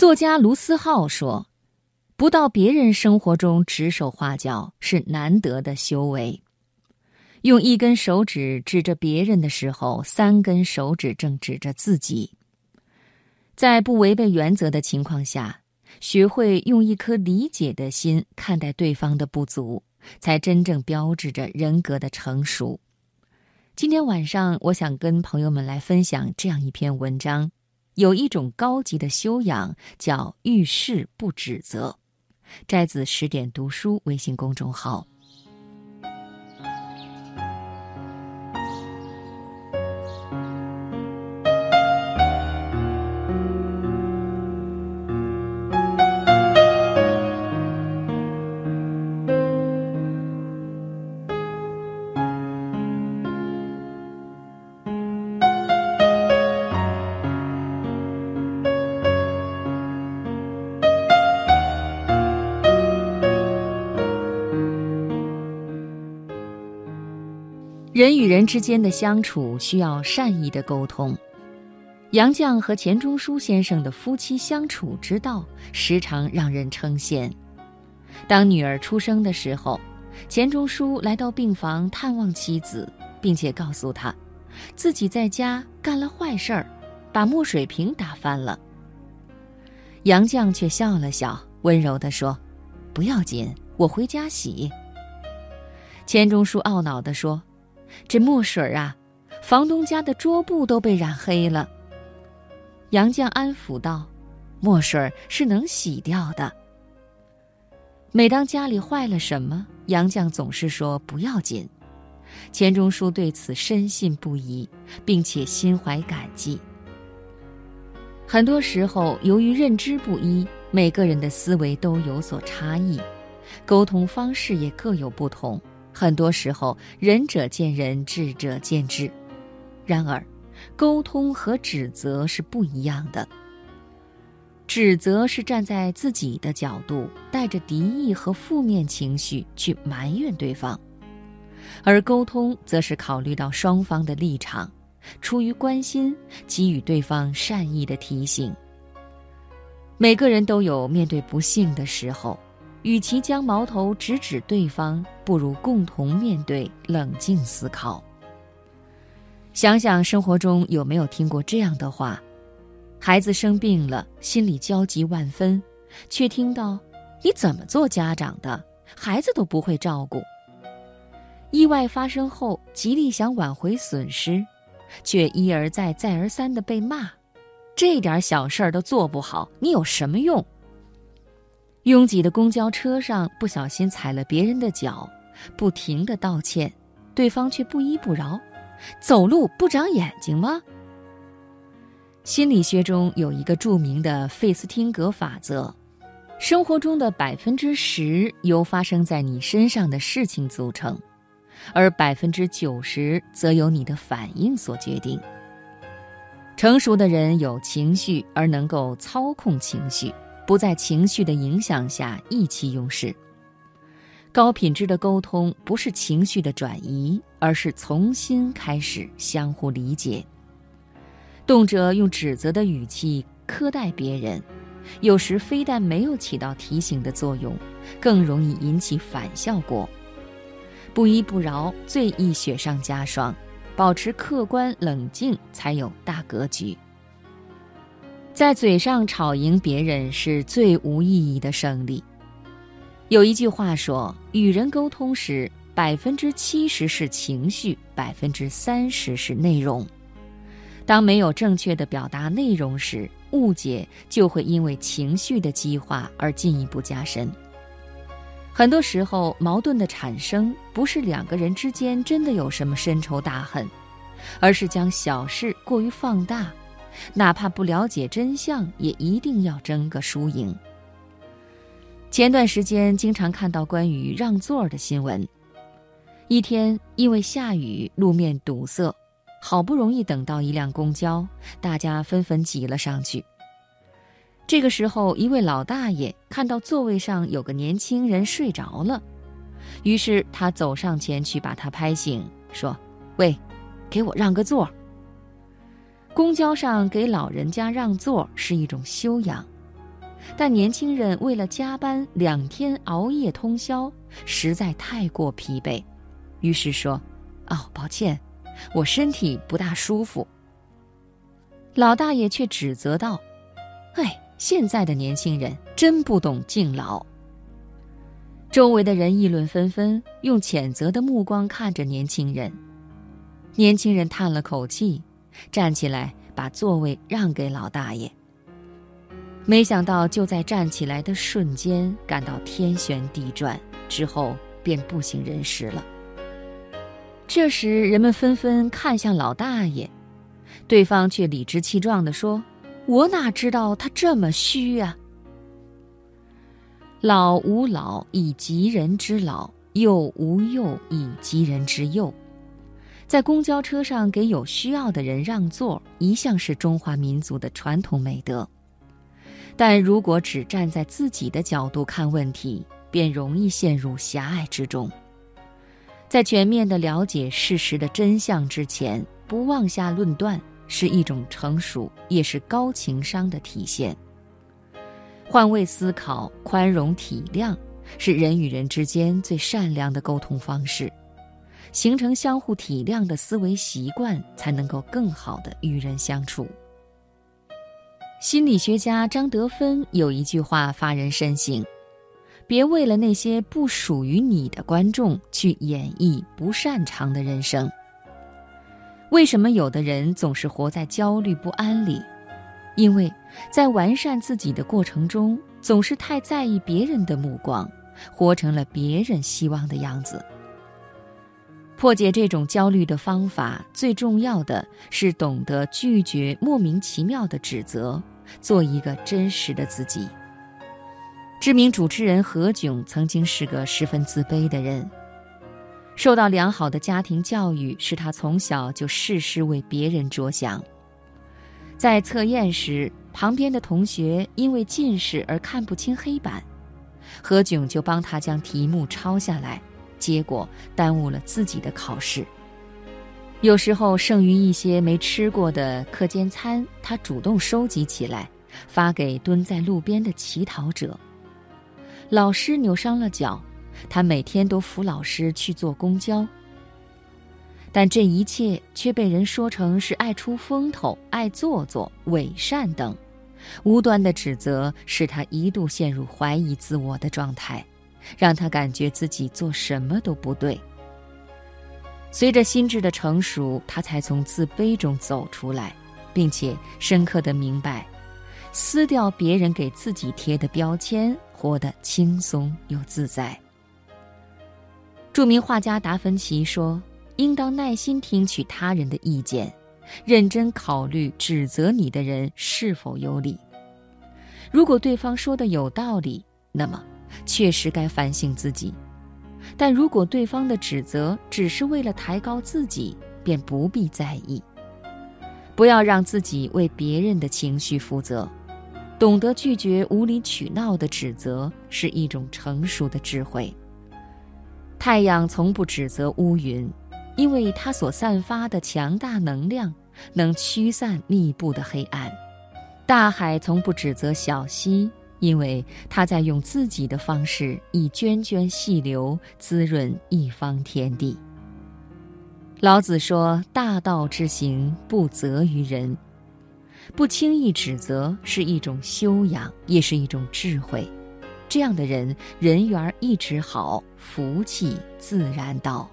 作家卢思浩说：“不到别人生活中指手画脚是难得的修为。用一根手指指着别人的时候，三根手指正指着自己。在不违背原则的情况下，学会用一颗理解的心看待对方的不足，才真正标志着人格的成熟。”今天晚上，我想跟朋友们来分享这样一篇文章。有一种高级的修养，叫遇事不指责。摘自十点读书微信公众号。人与人之间的相处需要善意的沟通。杨绛和钱钟书先生的夫妻相处之道时常让人称羡。当女儿出生的时候，钱钟书来到病房探望妻子，并且告诉她，自己在家干了坏事儿，把墨水瓶打翻了。杨绛却笑了笑，温柔地说：“不要紧，我回家洗。”钱钟书懊恼地说。这墨水啊，房东家的桌布都被染黑了。杨绛安抚道：“墨水是能洗掉的。”每当家里坏了什么，杨绛总是说“不要紧”。钱钟书对此深信不疑，并且心怀感激。很多时候，由于认知不一，每个人的思维都有所差异，沟通方式也各有不同。很多时候，仁者见仁，智者见智。然而，沟通和指责是不一样的。指责是站在自己的角度，带着敌意和负面情绪去埋怨对方；而沟通则是考虑到双方的立场，出于关心，给予对方善意的提醒。每个人都有面对不幸的时候。与其将矛头直指对方，不如共同面对，冷静思考。想想生活中有没有听过这样的话：孩子生病了，心里焦急万分，却听到“你怎么做家长的，孩子都不会照顾。”意外发生后，极力想挽回损失，却一而再、再而三的被骂：“这点小事儿都做不好，你有什么用？”拥挤的公交车上，不小心踩了别人的脚，不停的道歉，对方却不依不饶。走路不长眼睛吗？心理学中有一个著名的费斯汀格法则：生活中的百分之十由发生在你身上的事情组成，而百分之九十则由你的反应所决定。成熟的人有情绪，而能够操控情绪。不在情绪的影响下意气用事。高品质的沟通不是情绪的转移，而是从心开始相互理解。动辄用指责的语气苛待别人，有时非但没有起到提醒的作用，更容易引起反效果。不依不饶最易雪上加霜，保持客观冷静才有大格局。在嘴上吵赢别人是最无意义的胜利。有一句话说：“与人沟通时，百分之七十是情绪，百分之三十是内容。当没有正确的表达内容时，误解就会因为情绪的激化而进一步加深。很多时候，矛盾的产生不是两个人之间真的有什么深仇大恨，而是将小事过于放大。”哪怕不了解真相，也一定要争个输赢。前段时间经常看到关于让座的新闻。一天因为下雨，路面堵塞，好不容易等到一辆公交，大家纷纷挤了上去。这个时候，一位老大爷看到座位上有个年轻人睡着了，于是他走上前去把他拍醒，说：“喂，给我让个座。”公交上给老人家让座是一种修养，但年轻人为了加班两天熬夜通宵，实在太过疲惫，于是说：“哦，抱歉，我身体不大舒服。”老大爷却指责道：“哎，现在的年轻人真不懂敬老。”周围的人议论纷纷，用谴责的目光看着年轻人。年轻人叹了口气，站起来把座位让给老大爷。没想到就在站起来的瞬间，感到天旋地转，之后便不省人事了。这时，人们纷纷看向老大爷，对方却理直气壮地说：“我哪知道他这么虚啊！”老吾老以及人之老，幼吾幼以及人之幼。在公交车上给有需要的人让座，一向是中华民族的传统美德。但如果只站在自己的角度看问题，便容易陷入狭隘之中。在全面的了解事实的真相之前，不妄下论断，是一种成熟，也是高情商的体现。换位思考、宽容体谅，是人与人之间最善良的沟通方式。形成相互体谅的思维习惯，才能够更好的与人相处。心理学家张德芬有一句话发人深省：别为了那些不属于你的观众去演绎不擅长的人生。为什么有的人总是活在焦虑不安里？因为，在完善自己的过程中，总是太在意别人的目光，活成了别人希望的样子。破解这种焦虑的方法，最重要的是懂得拒绝莫名其妙的指责，做一个真实的自己。知名主持人何炅曾经是个十分自卑的人，受到良好的家庭教育，使他从小就事事为别人着想。在测验时，旁边的同学因为近视而看不清黑板，何炅就帮他将题目抄下来，结果耽误了自己的考试。有时候剩余一些没吃过的课间餐，他主动收集起来，发给蹲在路边的乞讨者。老师扭伤了脚，他每天都扶老师去坐公交。但这一切却被人说成是爱出风头、爱做作、伪善等，无端的指责使他一度陷入怀疑自我的状态，让他感觉自己做什么都不对。随着心智的成熟，他才从自卑中走出来，并且深刻的明白，撕掉别人给自己贴的标签，活得轻松又自在。著名画家达芬奇说。应当耐心听取他人的意见，认真考虑指责你的人是否有理。如果对方说的有道理，那么确实该反省自己；但如果对方的指责只是为了抬高自己，便不必在意。不要让自己为别人的情绪负责，懂得拒绝无理取闹的指责是一种成熟的智慧。太阳从不指责乌云。因为它所散发的强大能量，能驱散密布的黑暗；大海从不指责小溪，因为他在用自己的方式，以涓涓细流滋润一方天地。老子说：“大道之行，不责于人。”不轻易指责是一种修养，也是一种智慧。这样的人，人缘一直好，福气自然到。